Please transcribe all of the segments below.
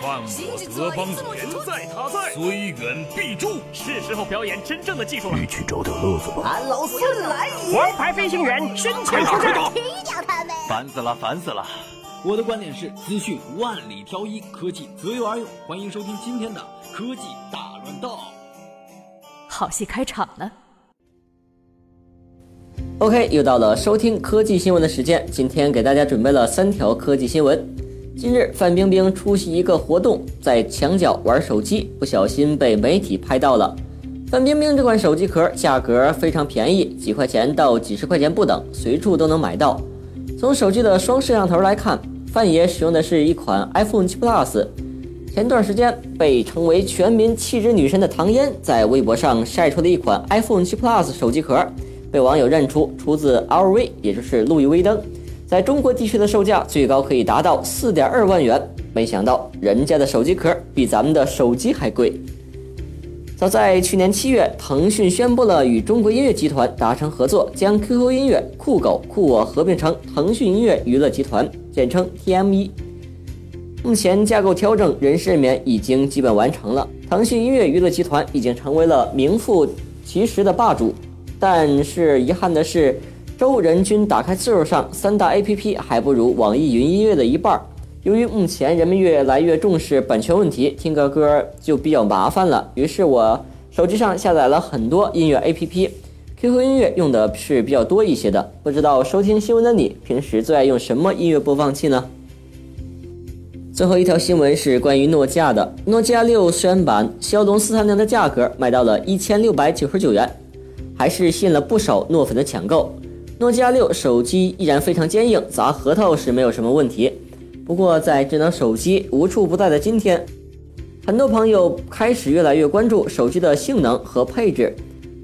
犯我德邦人在他在，虽远必诛。是时候表演真正的技术了。一起找点乐子吧。俺老孙来也！王牌飞行员身前出战，踢掉他们！烦死了，烦死了！我的观点是：资讯万里挑一，科技择优而用。欢迎收听今天的科技大乱斗。好戏开场了。OK，又到了收听科技新闻的时间。今天给大家准备了三条科技新闻。近日，范冰冰出席一个活动，在墙角玩手机，不小心被媒体拍到了。范冰冰这款手机壳价格非常便宜，几块钱到几十块钱不等，随处都能买到。从手机的双摄像头来看，范爷使用的是一款 iPhone 7 Plus。前段时间，被称为全民气质女神的唐嫣在微博上晒出了一款 iPhone 7 Plus 手机壳。被网友认出出自 LV，也就是路易威登，在中国地区的售价最高可以达到四点二万元。没想到人家的手机壳比咱们的手机还贵。早在去年七月，腾讯宣布了与中国音乐集团达成合作，将 QQ 音乐、酷狗、酷我合并成腾讯音乐娱乐集团，简称 TME。目前架构调整、人事任免已经基本完成了，腾讯音乐娱乐集团已经成为了名副其实的霸主。但是遗憾的是，周人均打开次数上，三大 APP 还不如网易云音乐的一半。由于目前人们越来越重视版权问题，听个歌就比较麻烦了。于是我手机上下载了很多音乐 APP，QQ 音乐用的是比较多一些的。不知道收听新闻的你，平时最爱用什么音乐播放器呢？最后一条新闻是关于诺基亚的，诺基亚六虽然版骁龙四三零的价格卖到了一千六百九十九元。还是吸引了不少诺粉的抢购。诺基亚六手机依然非常坚硬，砸核桃是没有什么问题。不过在智能手机无处不在的今天，很多朋友开始越来越关注手机的性能和配置。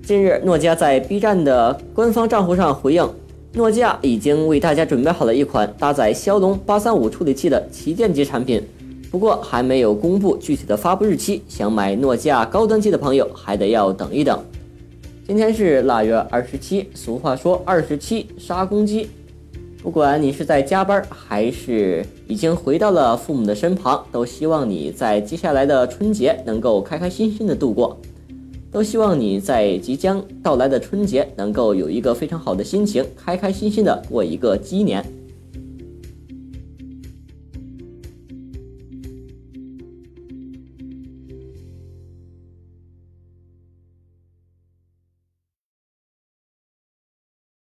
近日，诺基亚在 B 站的官方账户上回应，诺基亚已经为大家准备好了一款搭载骁龙八三五处理器的旗舰级产品，不过还没有公布具体的发布日期。想买诺基亚高端机的朋友还得要等一等。今天是腊月二十七，俗话说二十七杀公鸡。不管你是在加班，还是已经回到了父母的身旁，都希望你在接下来的春节能够开开心心的度过，都希望你在即将到来的春节能够有一个非常好的心情，开开心心的过一个鸡年。